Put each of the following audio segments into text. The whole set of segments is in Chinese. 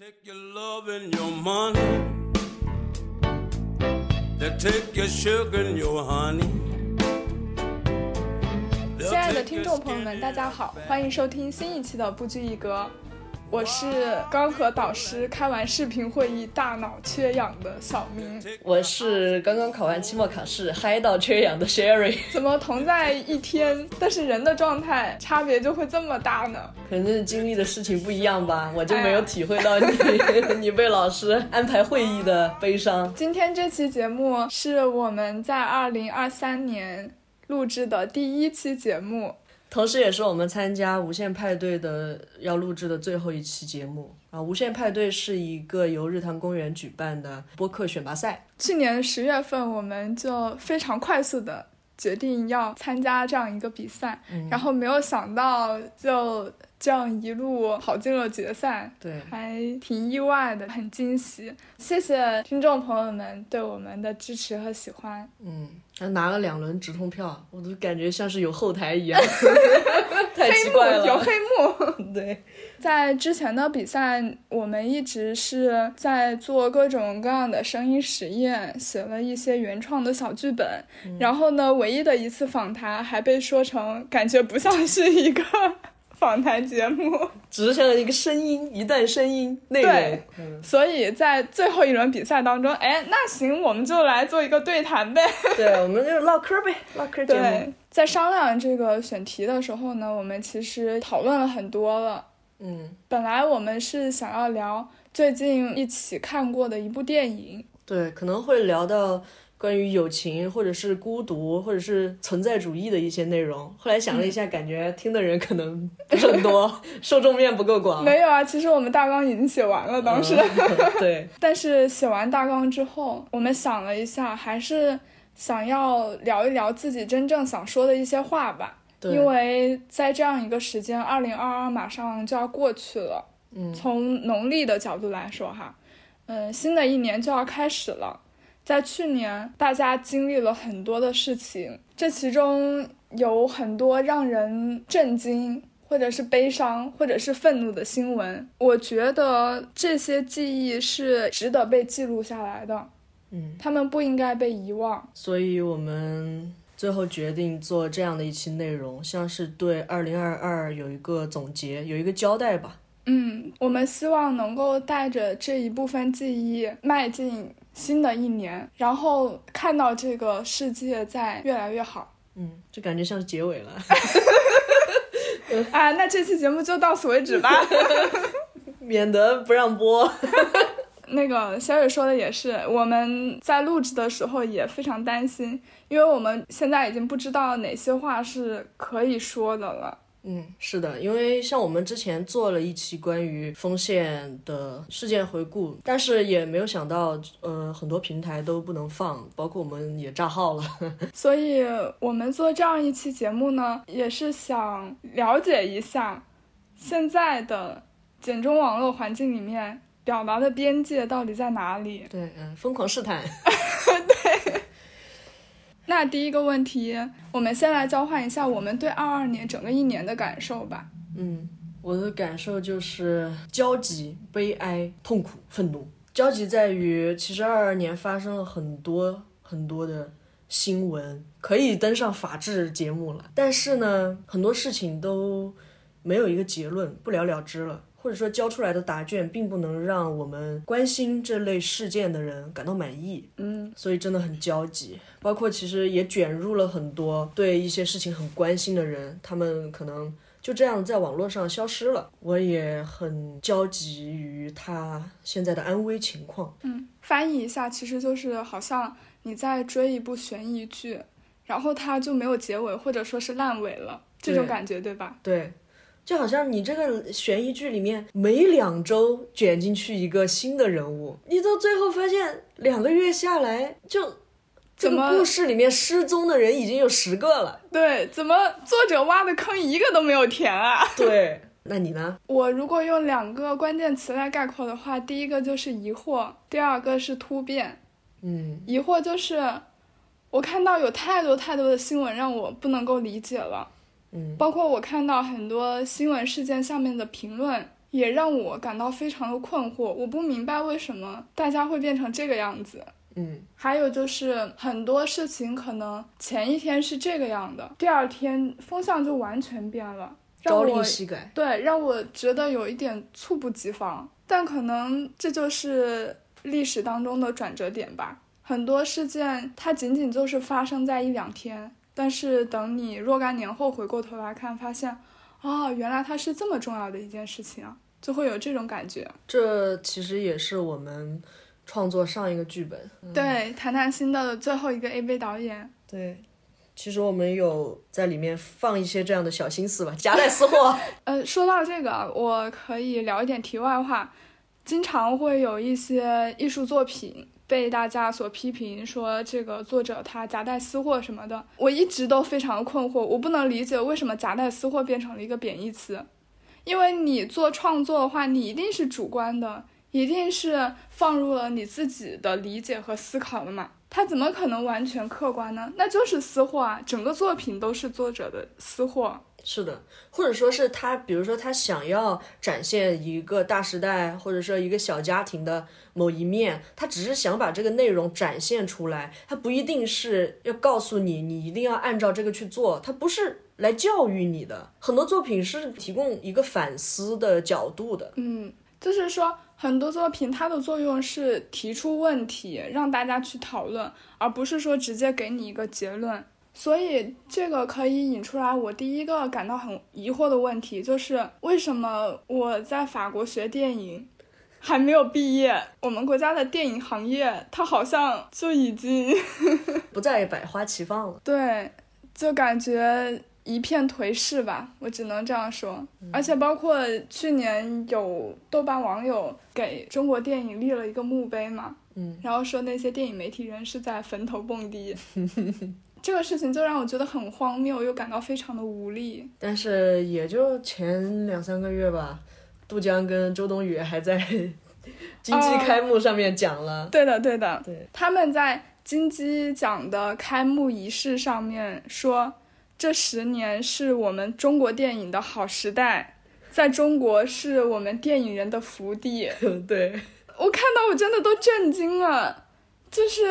Take your love and your money. They take your sugar and your honey. 亲爱的听众朋友们，大家好，欢迎收听新一期的不拘一格。我是刚和导师开完视频会议，大脑缺氧的小明。我是刚刚考完期末考试，嗨到缺氧的 Sherry。怎么同在一天，但是人的状态差别就会这么大呢？可能是经历的事情不一样吧，我就没有体会到你 你被老师安排会议的悲伤。今天这期节目是我们在二零二三年录制的第一期节目。同时，也是我们参加无限派对的要录制的最后一期节目啊！无限派对是一个由日坛公园举办的播客选拔赛。去年十月份，我们就非常快速的决定要参加这样一个比赛，然后没有想到就这样一路跑进了决赛，对，还挺意外的，很惊喜。谢谢听众朋友们对我们的支持和喜欢。嗯。还拿了两轮直通票，我都感觉像是有后台一样，太奇怪了。有黑幕。对，在之前的比赛，我们一直是在做各种各样的声音实验，写了一些原创的小剧本。然后呢，唯一的一次访谈还被说成感觉不像是一个。访谈节目只像一个声音，一段声音内容。对，所以在最后一轮比赛当中，哎，那行，我们就来做一个对谈呗。对，我们就唠嗑呗，唠嗑节目。在商量这个选题的时候呢，我们其实讨论了很多了。嗯，本来我们是想要聊最近一起看过的一部电影。对，可能会聊到。关于友情，或者是孤独，或者是存在主义的一些内容。后来想了一下，感觉听的人可能不是很多，受众面不够广。没有啊，其实我们大纲已经写完了，当时。对。但是写完大纲之后，我们想了一下，还是想要聊一聊自己真正想说的一些话吧。对。因为在这样一个时间，二零二二马上就要过去了。嗯。从农历的角度来说，哈，嗯，新的一年就要开始了。在去年，大家经历了很多的事情，这其中有很多让人震惊，或者是悲伤，或者是愤怒的新闻。我觉得这些记忆是值得被记录下来的，嗯，他们不应该被遗忘。所以我们最后决定做这样的一期内容，像是对二零二二有一个总结，有一个交代吧。嗯，我们希望能够带着这一部分记忆迈进。新的一年，然后看到这个世界在越来越好，嗯，就感觉像是结尾了。啊，那这期节目就到此为止吧，免得不让播。那个小雨说的也是，我们在录制的时候也非常担心，因为我们现在已经不知道哪些话是可以说的了。嗯，是的，因为像我们之前做了一期关于丰县的事件回顾，但是也没有想到，呃，很多平台都不能放，包括我们也炸号了。所以，我们做这样一期节目呢，也是想了解一下现在的简中网络环境里面表达的边界到底在哪里。对，嗯，疯狂试探。对。那第一个问题，我们先来交换一下我们对二二年整个一年的感受吧。嗯，我的感受就是焦急、悲哀、痛苦、愤怒。焦急在于，其实二二年发生了很多很多的新闻，可以登上法制节目了。但是呢，很多事情都没有一个结论，不了了之了。或者说交出来的答卷并不能让我们关心这类事件的人感到满意，嗯，所以真的很焦急。包括其实也卷入了很多对一些事情很关心的人，他们可能就这样在网络上消失了。我也很焦急于他现在的安危情况。嗯，翻译一下，其实就是好像你在追一部悬疑剧，然后它就没有结尾，或者说是烂尾了，这种感觉，对吧？对。就好像你这个悬疑剧里面每两周卷进去一个新的人物，你到最后发现两个月下来，就这个故事里面失踪的人已经有十个了。对，怎么作者挖的坑一个都没有填啊？对，那你呢？我如果用两个关键词来概括的话，第一个就是疑惑，第二个是突变。嗯，疑惑就是我看到有太多太多的新闻让我不能够理解了。嗯，包括我看到很多新闻事件下面的评论，也让我感到非常的困惑。我不明白为什么大家会变成这个样子。嗯，还有就是很多事情可能前一天是这个样的，第二天风向就完全变了，让朝我令夕改。对让我觉得有一点猝不及防。但可能这就是历史当中的转折点吧。很多事件它仅仅就是发生在一两天，但是等你若干年后回过头来看，发现啊、原来它是这么重要的一件事情啊，就会有这种感觉。这其实也是我们创作上一个剧本。对，谈谈新的最后一个 A V 导演，对，其实我们有在里面放一些这样的小心思吧，夹带私货。呃，说到这个，我可以聊一点题外话。经常会有一些艺术作品被大家所批评，说这个作者他夹带私货什么的。我一直都非常困惑，我不能理解为什么夹带私货变成了一个贬义词。因为你做创作的话，你一定是主观的，一定是放入了你自己的理解和思考的嘛。他怎么可能完全客观呢？那就是私货啊，整个作品都是作者的私货。是的，或者说是他，比如说他想要展现一个大时代，或者说一个小家庭的某一面，他只是想把这个内容展现出来，他不一定是要告诉你你一定要按照这个去做，他不是来教育你的。很多作品是提供一个反思的角度的。嗯，就是说很多作品它的作用是提出问题，让大家去讨论，而不是说直接给你一个结论。所以这个可以引出来我第一个感到很疑惑的问题，就是为什么我在法国学电影，还没有毕业，我们国家的电影行业它好像就已经不再百花齐放了。对，就感觉一片颓势吧，我只能这样说。而且包括去年有豆瓣网友给中国电影立了一个墓碑嘛，嗯，然后说那些电影媒体人是在坟头蹦迪，这个事情就让我觉得很荒谬，又感到非常的无力。但是也就前两三个月吧，杜江跟周冬雨还在 金鸡开幕上面讲了。对的，对的，对，他们在金鸡奖的开幕仪式上面说，这十年是我们中国电影的好时代，在中国是我们电影人的福地。对，我看到我真的都震惊了，就是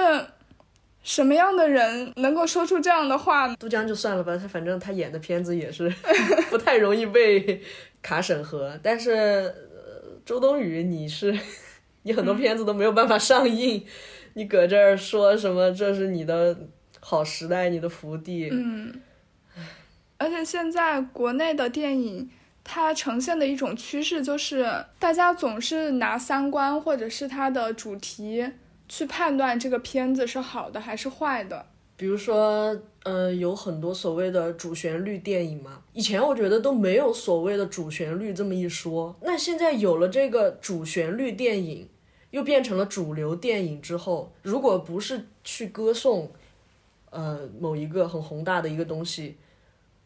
什么样的人能够说出这样的话呢？杜江就算了吧，他反正他演的片子也是 不太容易被卡审核。但是、呃、周冬雨，你是 你很多片子都没有办法上映，你搁这儿说什么这是你的好时代，你的福地，嗯，而且现在国内的电影。它呈现的一种趋势就是，大家总是拿三观或者是它的主题去判断这个片子是好的还是坏的。比如说，呃，有很多所谓的主旋律电影嘛，以前我觉得都没有所谓的主旋律这么一说。那现在有了这个主旋律电影，又变成了主流电影之后，如果不是去歌颂，呃，某一个很宏大的一个东西，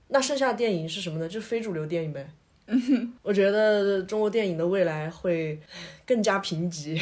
那剩下的电影是什么呢？就是非主流电影呗。我觉得中国电影的未来会更加贫瘠。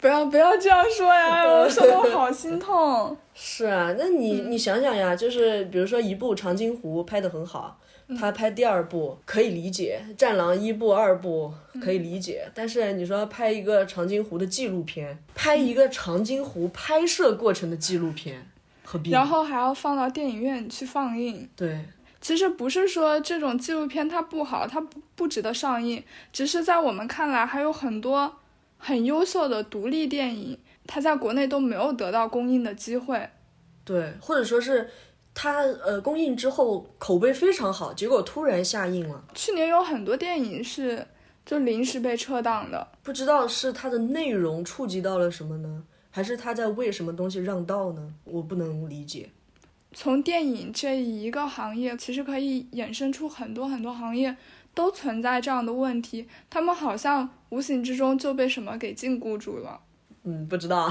不要不要这样说呀，我说的我好心痛。是啊，那你你想想呀，就是比如说一部《长津湖》拍的很好，他拍第二部可以理解，《战狼》一部、二部可以理解，但是你说拍一个长津湖的纪录片，拍一个长津湖拍摄过程的纪录片，何必？然后还要放到电影院去放映。对，其实不是说这种纪录片它不好，它不不值得上映，只是在我们看来还有很多很优秀的独立电影，它在国内都没有得到公映的机会。对，或者说是它呃公映之后口碑非常好，结果突然下映了，去年有很多电影是就临时被撤档的，不知道是它的内容触及到了什么呢，还是它在为什么东西让道呢？我不能理解。从电影这一个行业，其实可以衍生出很多很多行业都存在这样的问题，他们好像无形之中就被什么给禁锢住了。嗯，不知道。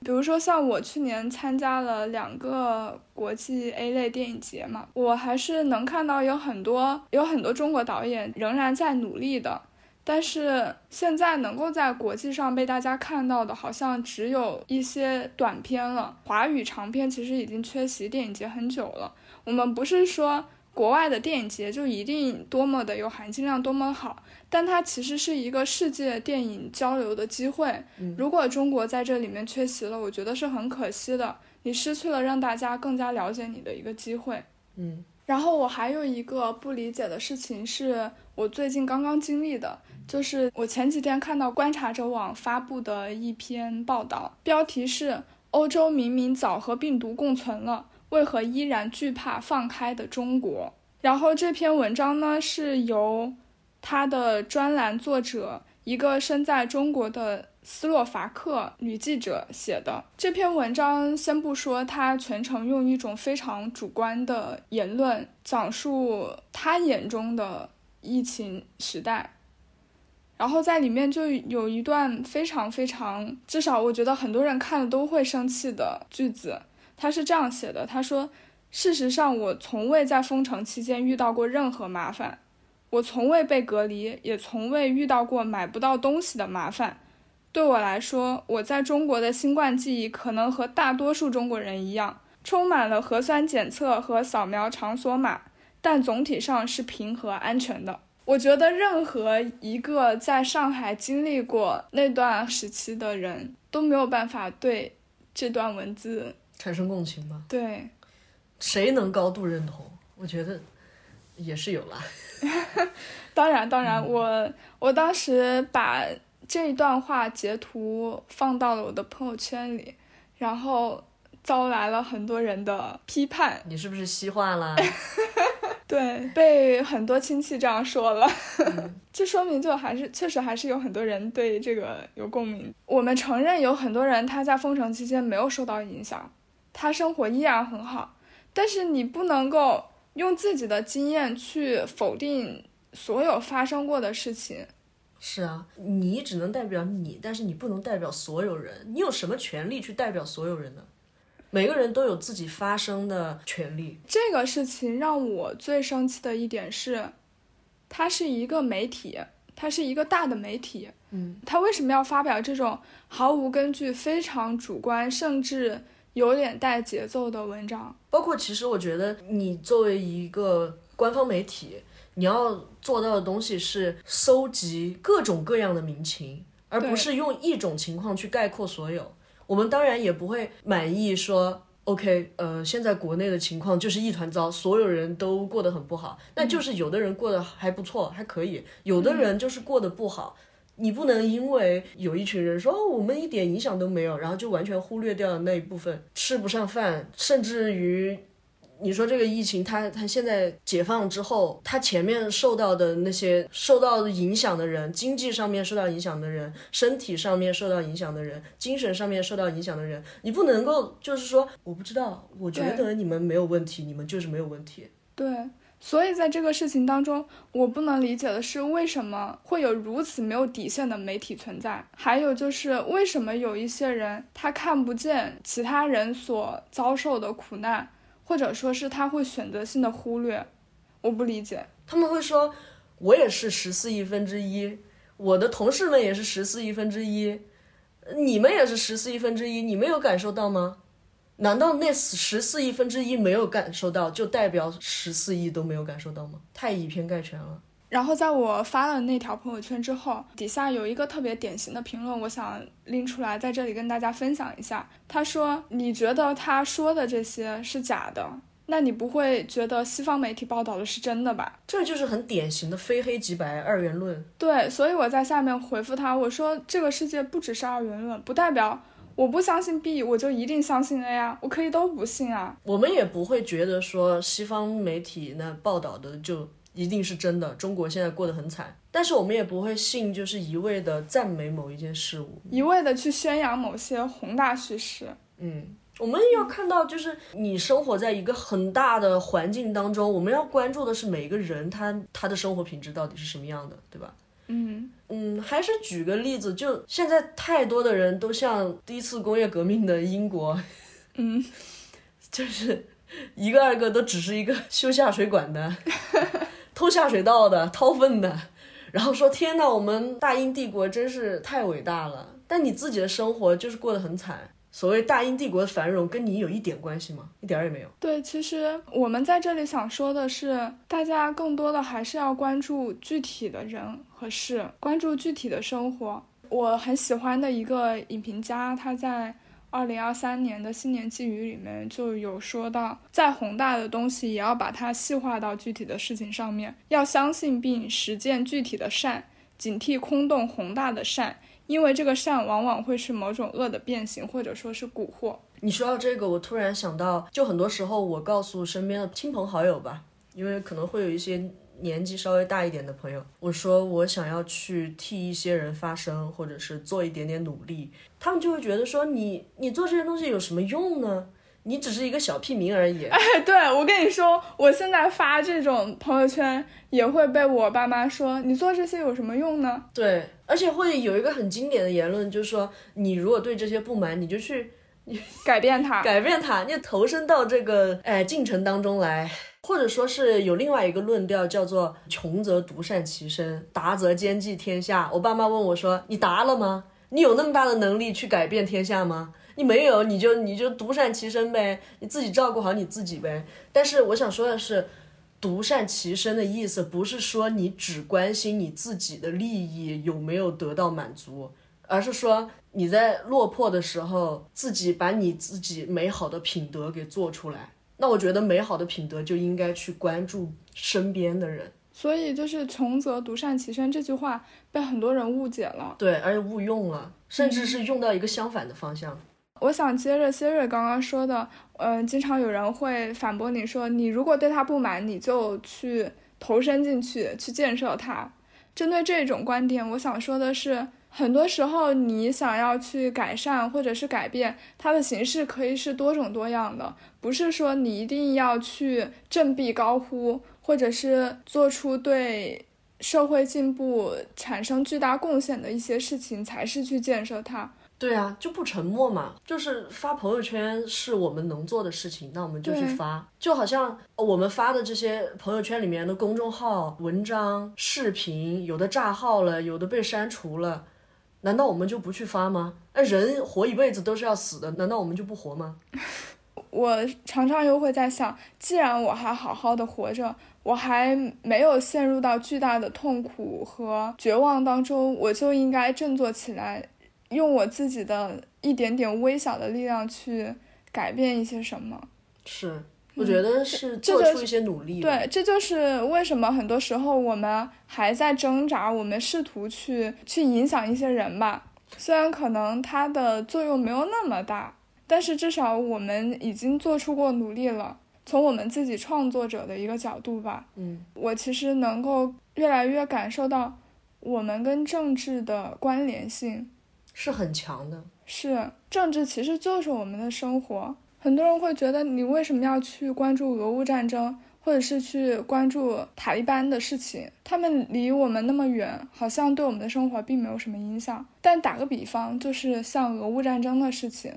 比如说，像我去年参加了两个国际 A 类电影节嘛，我还是能看到有很多有很多中国导演仍然在努力的。但是现在能够在国际上被大家看到的，好像只有一些短片了。华语长片其实已经缺席电影节很久了。我们不是说国外的电影节就一定多么的有含金量，多么好，但它其实是一个世界电影交流的机会。如果中国在这里面缺席了，我觉得是很可惜的，你失去了让大家更加了解你的一个机会。嗯，然后我还有一个不理解的事情，是我最近刚刚经历的，就是我前几天看到观察者网发布的一篇报道，标题是“欧洲明明早和病毒共存了”。为何依然惧怕放开的中国？然后这篇文章呢，是由他的专栏作者，一个身在中国的斯洛伐克女记者写的。这篇文章先不说，他全程用一种非常主观的言论讲述他眼中的疫情时代，然后在里面就有一段非常非常，至少我觉得很多人看了都会生气的句子。他是这样写的：“他说，事实上，我从未在封城期间遇到过任何麻烦，我从未被隔离，也从未遇到过买不到东西的麻烦。对我来说，我在中国的新冠记忆可能和大多数中国人一样，充满了核酸检测和扫描场所码，但总体上是平和安全的。我觉得，任何一个在上海经历过那段时期的人都没有办法对这段文字。”产生共情吧？对，谁能高度认同？我觉得也是有啦。当然，当然，我我当时把这一段话截图放到了我的朋友圈里，然后招来了很多人的批判。你是不是西化了？对，被很多亲戚这样说了。这说明就还是确实还是有很多人对这个有共鸣。我们承认有很多人他在封城期间没有受到影响。他生活依然很好，但是你不能够用自己的经验去否定所有发生过的事情。是啊，你只能代表你，但是你不能代表所有人。你有什么权利去代表所有人呢？每个人都有自己发声的权利。这个事情让我最生气的一点是，它是一个媒体，它是一个大的媒体，嗯，他为什么要发表这种毫无根据、非常主观，甚至？有点带节奏的文章，包括其实我觉得你作为一个官方媒体，你要做到的东西是搜集各种各样的民情，而不是用一种情况去概括所有。我们当然也不会满意说，OK，呃，现在国内的情况就是一团糟，所有人都过得很不好，那就是有的人过得还不错，还可以，有的人就是过得不好。你不能因为有一群人说哦，我们一点影响都没有，然后就完全忽略掉那一部分吃不上饭，甚至于你说这个疫情，它它现在解放之后，它前面受到的那些受到影响的人，经济上面受到影响的人，身体上面受到影响的人，精神上面受到影响的人，你不能够就是说我不知道，我觉得你们没有问题，你们就是没有问题。对。所以在这个事情当中，我不能理解的是，为什么会有如此没有底线的媒体存在？还有就是，为什么有一些人他看不见其他人所遭受的苦难，或者说是他会选择性的忽略？我不理解。他们会说，我也是十四亿分之一，我的同事们也是十四亿分之一，你们也是十四亿分之一，你没有感受到吗？难道那十四亿分之一没有感受到，就代表十四亿都没有感受到吗？太以偏概全了。然后在我发了那条朋友圈之后，底下有一个特别典型的评论，我想拎出来在这里跟大家分享一下。他说：“你觉得他说的这些是假的，那你不会觉得西方媒体报道的是真的吧？”这就是很典型的非黑即白二元论。对，所以我在下面回复他，我说：“这个世界不只是二元论，不代表。”我不相信 B，我就一定相信 A 呀，我可以都不信啊。我们也不会觉得说西方媒体那报道的就一定是真的，中国现在过得很惨。但是我们也不会信，就是一味的赞美某一件事物，一味的去宣扬某些宏大叙事。嗯，我们要看到，就是你生活在一个很大的环境当中，我们要关注的是每个人他他的生活品质到底是什么样的，对吧？嗯嗯，还是举个例子，就现在太多的人都像第一次工业革命的英国，嗯，就是一个二个都只是一个修下水管的、偷下水道的、掏粪的，然后说天呐，我们大英帝国真是太伟大了。但你自己的生活就是过得很惨，所谓大英帝国的繁荣跟你有一点关系吗？一点儿也没有。对，其实我们在这里想说的是，大家更多的还是要关注具体的人是，关注具体的生活。我很喜欢的一个影评家，他在二零二三年的新年寄语里面就有说到，再宏大的东西也要把它细化到具体的事情上面，要相信并实践具体的善，警惕空洞宏大的善，因为这个善往往会是某种恶的变形，或者说是蛊惑。你说到这个，我突然想到，就很多时候我告诉身边的亲朋好友吧，因为可能会有一些。年纪稍微大一点的朋友，我说我想要去替一些人发声，或者是做一点点努力，他们就会觉得说你你做这些东西有什么用呢？你只是一个小屁民而已。哎，对我跟你说，我现在发这种朋友圈也会被我爸妈说你做这些有什么用呢？对，而且会有一个很经典的言论，就是说你如果对这些不满，你就去你 改变它，改变它，你投身到这个哎进程当中来。或者说是有另外一个论调，叫做“穷则独善其身，达则兼济天下”。我爸妈问我说：“你达了吗？你有那么大的能力去改变天下吗？你没有，你就你就独善其身呗，你自己照顾好你自己呗。”但是我想说的是，独善其身的意思不是说你只关心你自己的利益有没有得到满足，而是说你在落魄的时候，自己把你自己美好的品德给做出来。那我觉得美好的品德就应该去关注身边的人，所以就是“穷则独善其身”这句话被很多人误解了，对，而且误用了，甚至是用到一个相反的方向。我想接着 Siri 刚刚说的，嗯，经常有人会反驳你说，你如果对他不满，你就去投身进去，去建设他。针对这种观点，我想说的是。很多时候，你想要去改善或者是改变，它的形式可以是多种多样的，不是说你一定要去振臂高呼，或者是做出对社会进步产生巨大贡献的一些事情才是去建设它。对啊，就不沉默嘛，就是发朋友圈是我们能做的事情，那我们就去发。就好像我们发的这些朋友圈里面的公众号、文章、视频，有的炸号了，有的被删除了。难道我们就不去发吗？那人活一辈子都是要死的，难道我们就不活吗？我常常又会在想，既然我还好好的活着，我还没有陷入到巨大的痛苦和绝望当中，我就应该振作起来，用我自己的一点点微小的力量去改变一些什么。是。我觉得是做出一些努力。对，这就是为什么很多时候我们还在挣扎，我们试图去去影响一些人吧。虽然可能它的作用没有那么大，但是至少我们已经做出过努力了。从我们自己创作者的一个角度吧，嗯，我其实能够越来越感受到我们跟政治的关联性是很强的。是，政治其实就是我们的生活。很多人会觉得，你为什么要去关注俄乌战争，或者是去关注塔利班的事情？他们离我们那么远，好像对我们的生活并没有什么影响。但打个比方，就是像俄乌战争的事情，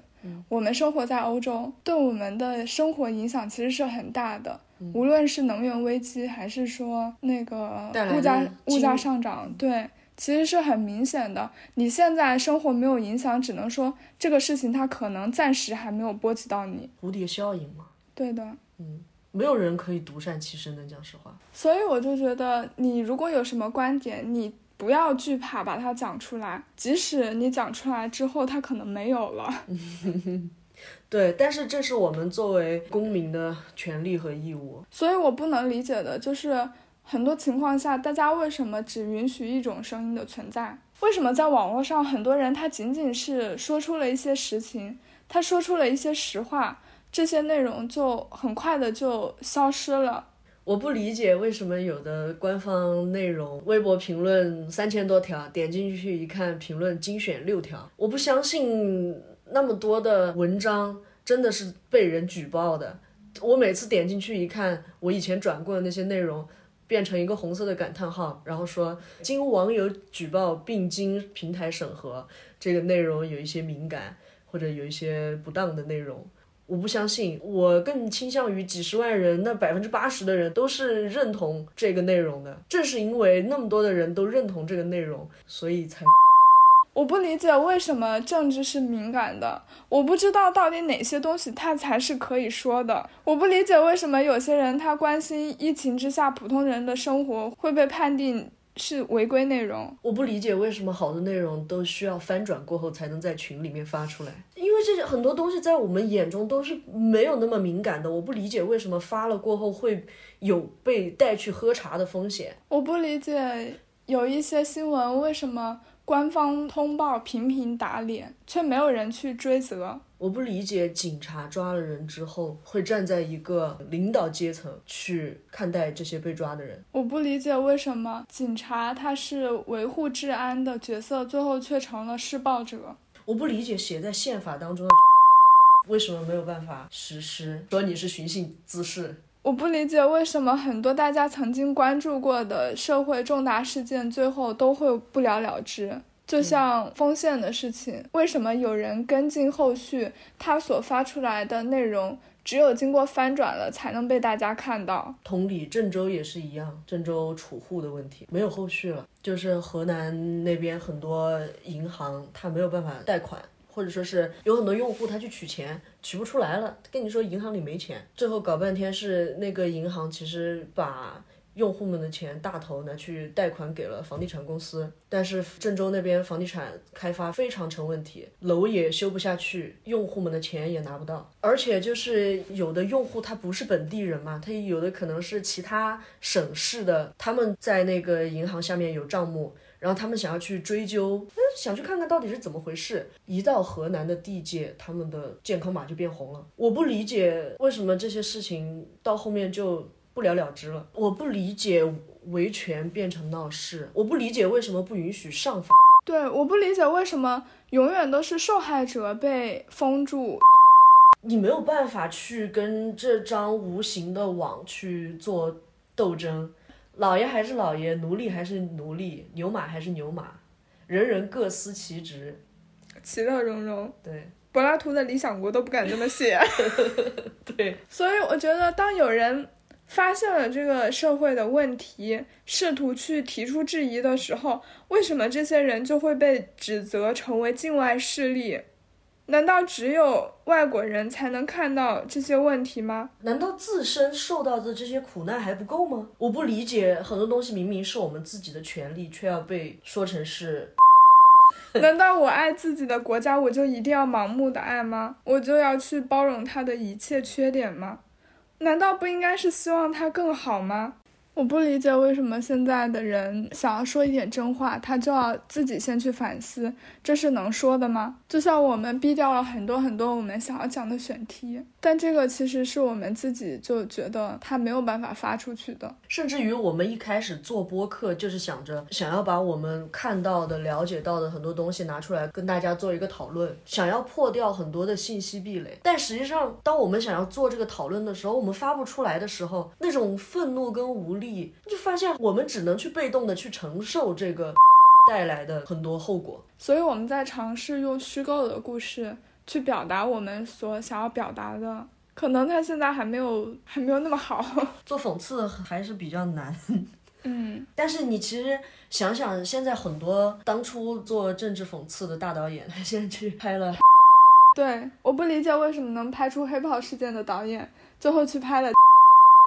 我们生活在欧洲，对我们的生活影响其实是很大的。无论是能源危机，还是说那个物价物价上涨，对。其实是很明显的，你现在生活没有影响，只能说这个事情它可能暂时还没有波及到你。蝴蝶效应嘛。对的。嗯，没有人可以独善其身的，讲实话。所以我就觉得，你如果有什么观点，你不要惧怕把它讲出来，即使你讲出来之后，它可能没有了。对，但是这是我们作为公民的权利和义务。所以我不能理解的就是。很多情况下，大家为什么只允许一种声音的存在？为什么在网络上，很多人他仅仅是说出了一些实情，他说出了一些实话，这些内容就很快的就消失了？我不理解为什么有的官方内容微博评论三千多条，点进去一看，评论精选六条。我不相信那么多的文章真的是被人举报的。我每次点进去一看，我以前转过的那些内容。变成一个红色的感叹号，然后说经网友举报并经平台审核，这个内容有一些敏感或者有一些不当的内容，我不相信，我更倾向于几十万人，那百分之八十的人都是认同这个内容的。正是因为那么多的人都认同这个内容，所以才。我不理解为什么政治是敏感的，我不知道到底哪些东西它才是可以说的。我不理解为什么有些人他关心疫情之下普通人的生活会被判定。是违规内容，我不理解为什么好的内容都需要翻转过后才能在群里面发出来，因为这些很多东西在我们眼中都是没有那么敏感的。我不理解为什么发了过后会有被带去喝茶的风险。我不理解有一些新闻为什么官方通报频频打脸，却没有人去追责。我不理解警察抓了人之后会站在一个领导阶层去看待这些被抓的人。我不理解为什么警察他是维护治安的角色，最后却成了施暴者。我不理解写在宪法当中的 为什么没有办法实施，说你是寻衅滋事。我不理解为什么很多大家曾经关注过的社会重大事件，最后都会不了了之。就像丰县的事情，为什么有人跟进后续？他所发出来的内容，只有经过翻转了，才能被大家看到。同理，郑州也是一样，郑州储户的问题没有后续了，就是河南那边很多银行他没有办法贷款，或者说是有很多用户他去取钱取不出来了，跟你说银行里没钱，最后搞半天是那个银行其实把。用户们的钱大头拿去贷款给了房地产公司，但是郑州那边房地产开发非常成问题，楼也修不下去，用户们的钱也拿不到，而且就是有的用户他不是本地人嘛，他有的可能是其他省市的，他们在那个银行下面有账目，然后他们想要去追究，想去看看到底是怎么回事，一到河南的地界，他们的健康码就变红了，我不理解为什么这些事情到后面就。不了了之了，我不理解维权变成闹事，我不理解为什么不允许上访。对，我不理解为什么永远都是受害者被封住，你没有办法去跟这张无形的网去做斗争。老爷还是老爷，奴隶还是奴隶，牛马还是牛马，人人各司其职，其乐融融。对，柏拉图的《理想国》都不敢这么写。对，所以我觉得当有人。发现了这个社会的问题，试图去提出质疑的时候，为什么这些人就会被指责成为境外势力？难道只有外国人才能看到这些问题吗？难道自身受到的这些苦难还不够吗？我不理解，很多东西明明是我们自己的权利，却要被说成是 难道我爱自己的国家，我就一定要盲目的爱吗？我就要去包容他的一切缺点吗？难道不应该是希望他更好吗？我不理解为什么现在的人想要说一点真话，他就要自己先去反思，这是能说的吗？就像我们逼掉了很多很多我们想要讲的选题，但这个其实是我们自己就觉得他没有办法发出去的。甚至于我们一开始做播客就是想着想要把我们看到的、了解到的很多东西拿出来跟大家做一个讨论，想要破掉很多的信息壁垒。但实际上，当我们想要做这个讨论的时候，我们发不出来的时候，那种愤怒跟无力。就发现我们只能去被动的去承受这个带来的很多后果，所以我们在尝试用虚构的故事去表达我们所想要表达的，可能他现在还没有还没有那么好。做讽刺还是比较难，嗯，但是你其实想想，现在很多当初做政治讽刺的大导演，他现在去拍了，对，我不理解为什么能拍出黑豹事件的导演，最后去拍了。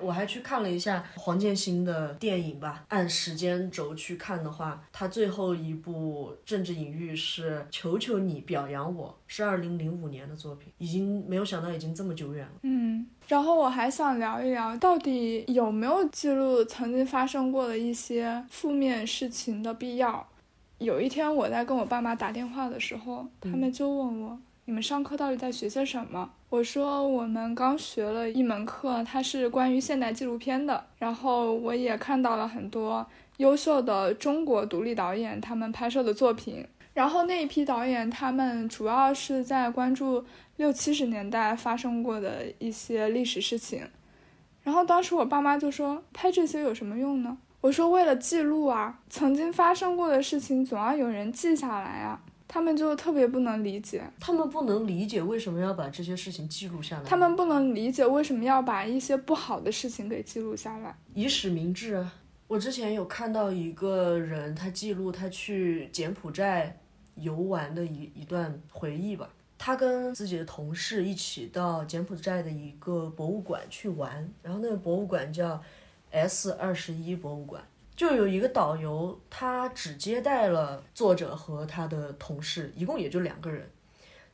我还去看了一下黄建新的电影吧。按时间轴去看的话，他最后一部政治隐喻是《求求你表扬我》，是二零零五年的作品，已经没有想到已经这么久远了。嗯，然后我还想聊一聊，到底有没有记录曾经发生过的一些负面事情的必要？有一天我在跟我爸妈打电话的时候，他们就问我：“你们上课到底在学些什么？”我说我们刚学了一门课，它是关于现代纪录片的。然后我也看到了很多优秀的中国独立导演他们拍摄的作品。然后那一批导演他们主要是在关注六七十年代发生过的一些历史事情。然后当时我爸妈就说拍这些有什么用呢？我说为了记录啊，曾经发生过的事情总要有人记下来啊。他们就特别不能理解，他们不能理解为什么要把这些事情记录下来，他们不能理解为什么要把一些不好的事情给记录下来，以史明智。我之前有看到一个人，他记录他去柬埔寨游玩的一一段回忆吧。他跟自己的同事一起到柬埔寨的一个博物馆去玩，然后那个博物馆叫 S 二十一博物馆，就有一个导游，他只接待了作者和他的同事，一共也就两个人。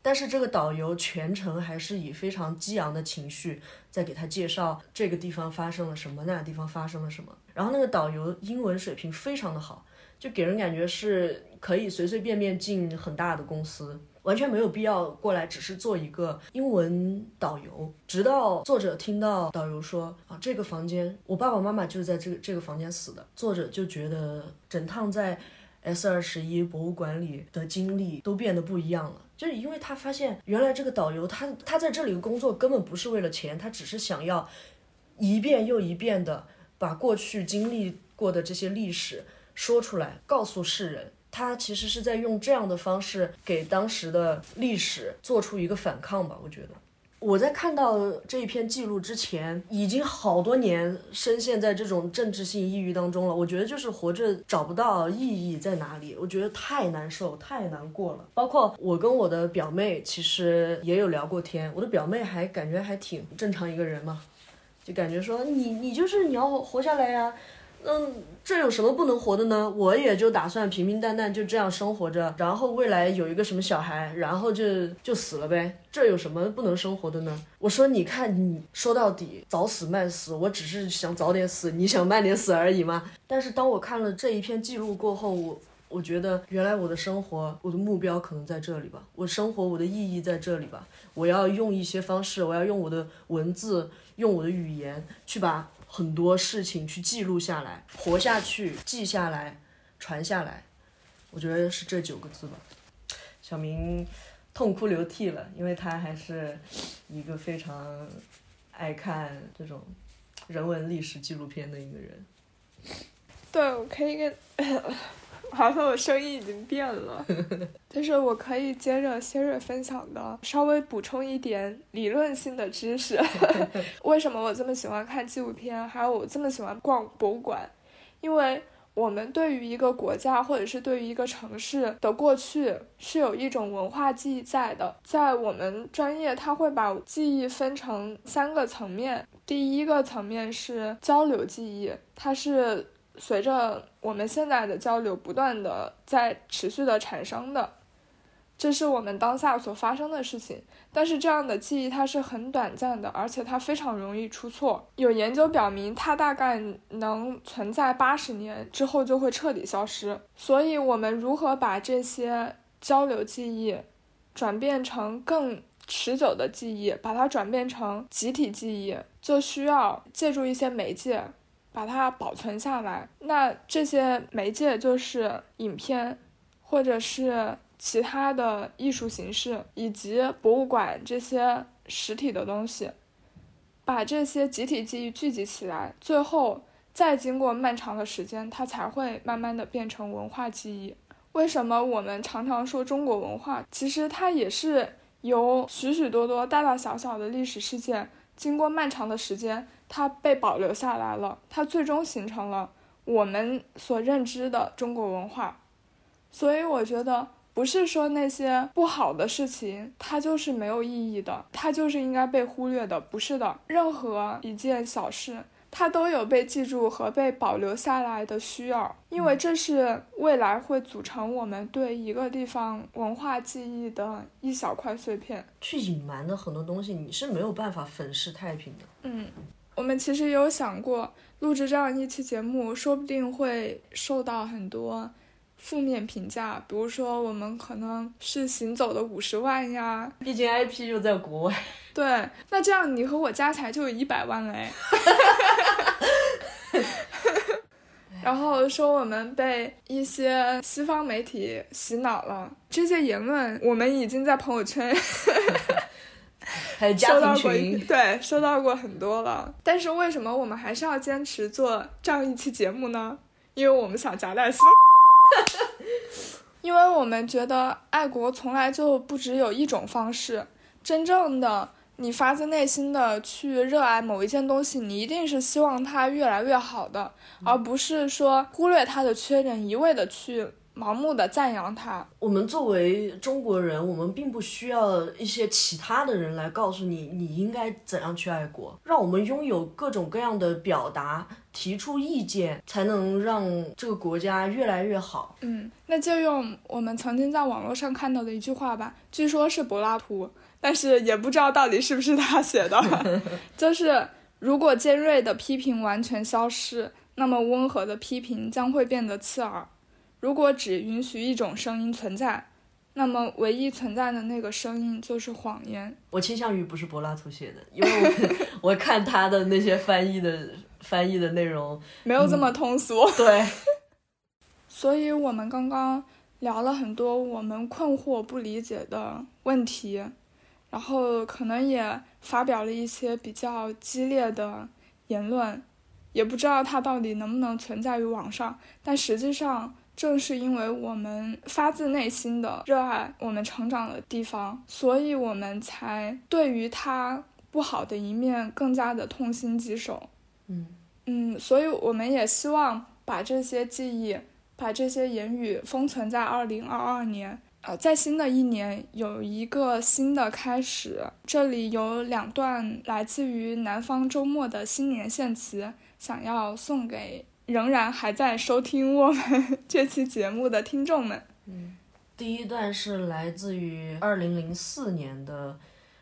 但是这个导游全程还是以非常激昂的情绪在给他介绍这个地方发生了什么，那个地方发生了什么。然后那个导游英文水平非常的好，就给人感觉是可以随随便便进很大的公司，完全没有必要过来只是做一个英文导游。直到作者听到导游说啊，这个房间我爸爸妈妈就是在这个这个房间死的，作者就觉得整趟在 S 二十一博物馆里的经历都变得不一样了。就是因为他发现，原来这个导游他他在这里工作根本不是为了钱，他只是想要一遍又一遍的把过去经历过的这些历史说出来，告诉世人。他其实是在用这样的方式给当时的历史做出一个反抗吧，我觉得。我在看到这一篇记录之前，已经好多年深陷在这种政治性抑郁当中了。我觉得就是活着找不到意义在哪里，我觉得太难受、太难过了。包括我跟我的表妹，其实也有聊过天。我的表妹还感觉还挺正常一个人嘛，就感觉说你你就是你要活下来呀。嗯，这有什么不能活的呢？我也就打算平平淡淡就这样生活着，然后未来有一个什么小孩，然后就就死了呗。这有什么不能生活的呢？我说，你看，你说到底早死慢死，我只是想早点死，你想慢点死而已嘛。但是当我看了这一篇记录过后，我我觉得原来我的生活，我的目标可能在这里吧，我生活我的意义在这里吧。我要用一些方式，我要用我的文字，用我的语言去把。很多事情去记录下来，活下去，记下来，传下来，我觉得是这九个字吧。小明痛哭流涕了，因为他还是一个非常爱看这种人文历史纪录片的一个人。对，我可以跟。好像我声音已经变了，就是我可以接着 Siri 分享的，稍微补充一点理论性的知识。为什么我这么喜欢看纪录片，还有我这么喜欢逛博物馆？因为我们对于一个国家或者是对于一个城市的过去是有一种文化记忆在的。在我们专业，它会把记忆分成三个层面。第一个层面是交流记忆，它是。随着我们现在的交流不断的在持续的产生的，这是我们当下所发生的事情。但是这样的记忆它是很短暂的，而且它非常容易出错。有研究表明，它大概能存在八十年之后就会彻底消失。所以，我们如何把这些交流记忆转变成更持久的记忆，把它转变成集体记忆，就需要借助一些媒介。把它保存下来，那这些媒介就是影片，或者是其他的艺术形式，以及博物馆这些实体的东西，把这些集体记忆聚集起来，最后再经过漫长的时间，它才会慢慢的变成文化记忆。为什么我们常常说中国文化？其实它也是由许许多多大大小小的历史事件，经过漫长的时间。它被保留下来了，它最终形成了我们所认知的中国文化。所以我觉得，不是说那些不好的事情它就是没有意义的，它就是应该被忽略的，不是的。任何一件小事，它都有被记住和被保留下来的需要，因为这是未来会组成我们对一个地方文化记忆的一小块碎片。去隐瞒的很多东西，你是没有办法粉饰太平的。嗯。我们其实也有想过录制这样一期节目，说不定会受到很多负面评价，比如说我们可能是行走的五十万呀，毕竟 IP 又在国外。对，那这样你和我加起来就有一百万嘞。然后说我们被一些西方媒体洗脑了，这些言论我们已经在朋友圈。还有家庭群，对，收到过很多了。但是为什么我们还是要坚持做这样一期节目呢？因为我们想夹带私，因为我们觉得爱国从来就不只有一种方式。真正的你发自内心的去热爱某一件东西，你一定是希望它越来越好的，而不是说忽略它的缺点，一味的去盲目的赞扬他。我们作为中国人，我们并不需要一些其他的人来告诉你你应该怎样去爱国，让我们拥有各种各样的表达、提出意见，才能让这个国家越来越好。嗯，那就用我们曾经在网络上看到的一句话吧，据说是柏拉图，但是也不知道到底是不是他写的，就是如果尖锐的批评完全消失，那么温和的批评将会变得刺耳。如果只允许一种声音存在，那么唯一存在的那个声音就是谎言。我倾向于不是柏拉图写的，因为我 我看他的那些翻译的翻译的内容没有这么通俗。对，所以我们刚刚聊了很多我们困惑不理解的问题，然后可能也发表了一些比较激烈的言论，也不知道它到底能不能存在于网上，但实际上。正是因为我们发自内心的热爱我们成长的地方，所以我们才对于它不好的一面更加的痛心疾首。嗯嗯，所以我们也希望把这些记忆、把这些言语封存在二零二二年。呃，在新的一年有一个新的开始。这里有两段来自于南方周末的新年献词，想要送给。仍然还在收听我们这期节目的听众们，嗯，第一段是来自于二零零四年的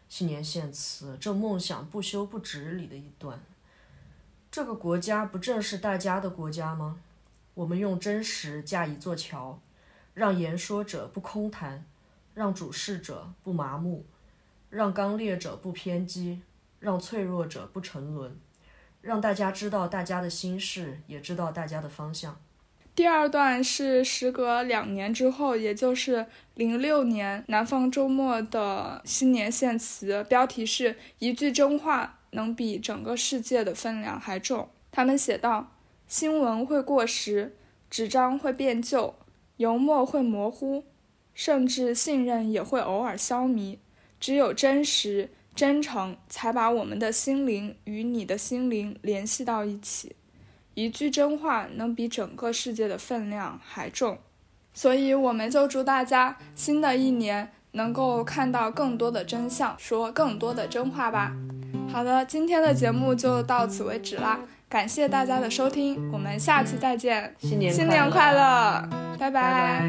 新年献词，《这梦想不休不止》里的一段。这个国家不正是大家的国家吗？我们用真实架一座桥，让言说者不空谈，让主事者不麻木，让刚烈者不偏激，让脆弱者不沉沦。让大家知道大家的心事，也知道大家的方向。第二段是时隔两年之后，也就是零六年南方周末的新年献词，标题是一句真话能比整个世界的分量还重。他们写道：新闻会过时，纸张会变旧，油墨会模糊，甚至信任也会偶尔消弭。只有真实。真诚才把我们的心灵与你的心灵联系到一起，一句真话能比整个世界的分量还重，所以我们就祝大家新的一年能够看到更多的真相，说更多的真话吧。好的，今天的节目就到此为止啦，感谢大家的收听，我们下期再见，新年新年快乐，拜拜。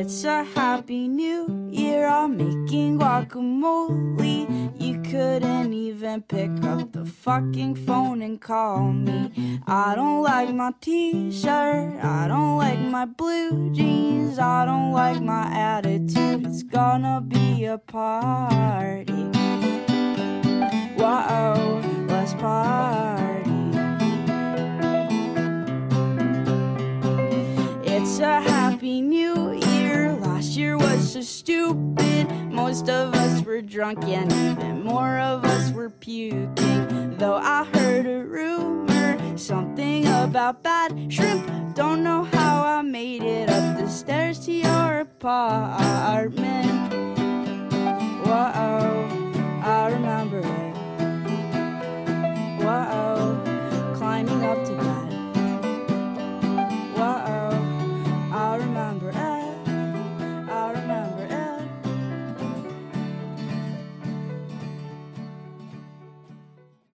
It's a happy new year. I'm making guacamole. You couldn't even pick up the fucking phone and call me. I don't like my t shirt. I don't like my blue jeans. I don't like my attitude. It's gonna be a party. Whoa, let's party. It's a happy new year Year was so stupid. Most of us were drunk, and even more of us were puking. Though I heard a rumor, something about bad shrimp. Don't know how I made it up the stairs to your apartment. Whoa, I remember it. Whoa, climbing up to bed. Whoa, I remember.